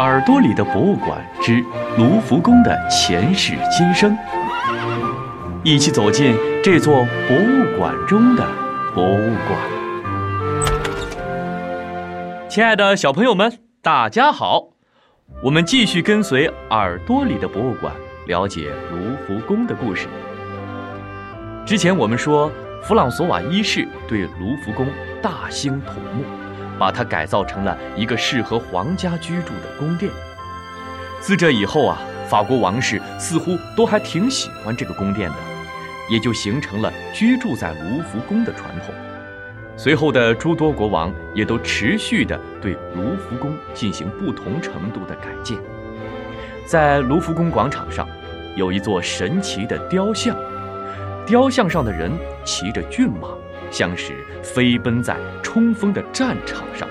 耳朵里的博物馆之卢浮宫的前世今生，一起走进这座博物馆中的博物馆。亲爱的小朋友们，大家好！我们继续跟随耳朵里的博物馆，了解卢浮宫的故事。之前我们说，弗朗索瓦一世对卢浮宫大兴土木。把它改造成了一个适合皇家居住的宫殿。自这以后啊，法国王室似乎都还挺喜欢这个宫殿的，也就形成了居住在卢浮宫的传统。随后的诸多国王也都持续地对卢浮宫进行不同程度的改建。在卢浮宫广场上，有一座神奇的雕像，雕像上的人骑着骏马。像是飞奔在冲锋的战场上。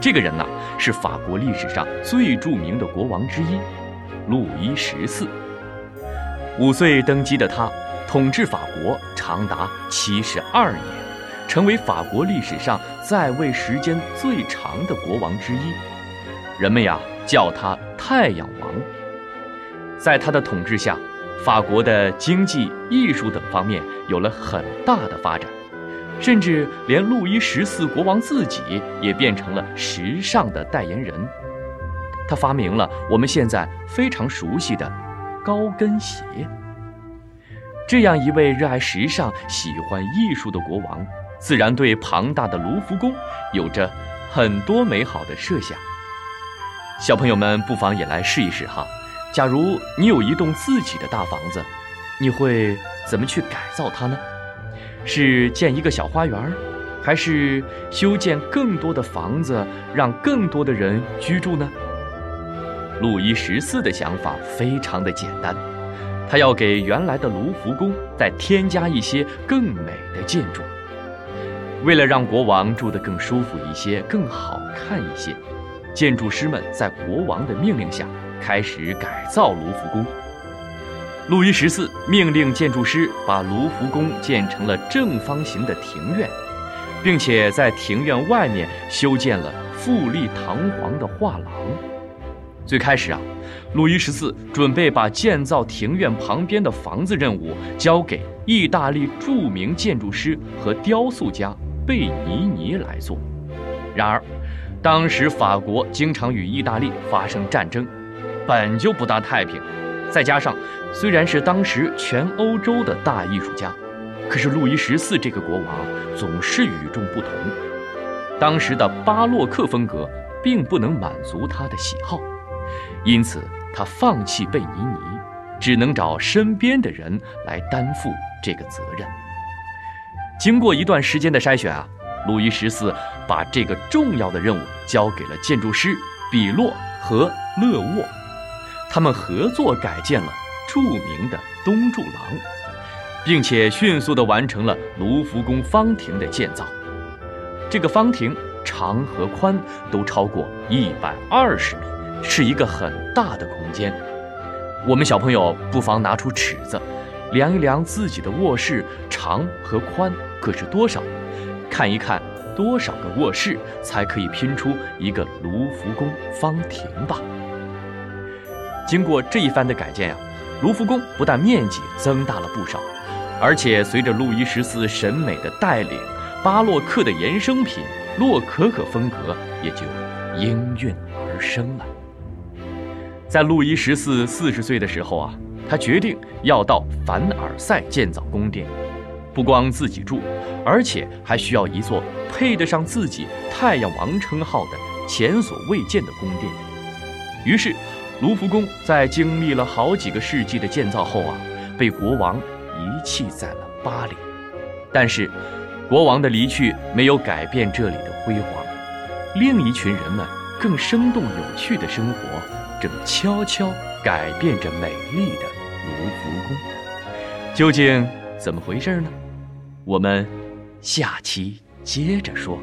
这个人呐，是法国历史上最著名的国王之一——路易十四。五岁登基的他，统治法国长达七十二年，成为法国历史上在位时间最长的国王之一。人们呀，叫他“太阳王”。在他的统治下，法国的经济、艺术等方面有了很大的发展。甚至连路易十四国王自己也变成了时尚的代言人。他发明了我们现在非常熟悉的高跟鞋。这样一位热爱时尚、喜欢艺术的国王，自然对庞大的卢浮宫有着很多美好的设想。小朋友们不妨也来试一试哈。假如你有一栋自己的大房子，你会怎么去改造它呢？是建一个小花园，还是修建更多的房子，让更多的人居住呢？路易十四的想法非常的简单，他要给原来的卢浮宫再添加一些更美的建筑。为了让国王住得更舒服一些、更好看一些，建筑师们在国王的命令下开始改造卢浮宫。路易十四命令建筑师把卢浮宫建成了正方形的庭院，并且在庭院外面修建了富丽堂皇的画廊。最开始啊，路易十四准备把建造庭院旁边的房子任务交给意大利著名建筑师和雕塑家贝尼尼来做。然而，当时法国经常与意大利发生战争，本就不大太平。再加上，虽然是当时全欧洲的大艺术家，可是路易十四这个国王总是与众不同。当时的巴洛克风格并不能满足他的喜好，因此他放弃贝尼尼，只能找身边的人来担负这个责任。经过一段时间的筛选啊，路易十四把这个重要的任务交给了建筑师比洛和勒沃。他们合作改建了著名的东柱廊，并且迅速地完成了卢浮宫方亭的建造。这个方亭长和宽都超过一百二十米，是一个很大的空间。我们小朋友不妨拿出尺子，量一量自己的卧室长和宽各是多少，看一看多少个卧室才可以拼出一个卢浮宫方亭吧。经过这一番的改建呀，卢浮宫不但面积增大了不少，而且随着路易十四审美的带领，巴洛克的衍生品洛可可风格也就应运而生了。在路易十四四十岁的时候啊，他决定要到凡尔赛建造宫殿，不光自己住，而且还需要一座配得上自己“太阳王”称号的前所未见的宫殿。于是。卢浮宫在经历了好几个世纪的建造后啊，被国王遗弃在了巴黎。但是，国王的离去没有改变这里的辉煌。另一群人们更生动有趣的生活，正悄悄改变着美丽的卢浮宫。究竟怎么回事呢？我们下期接着说。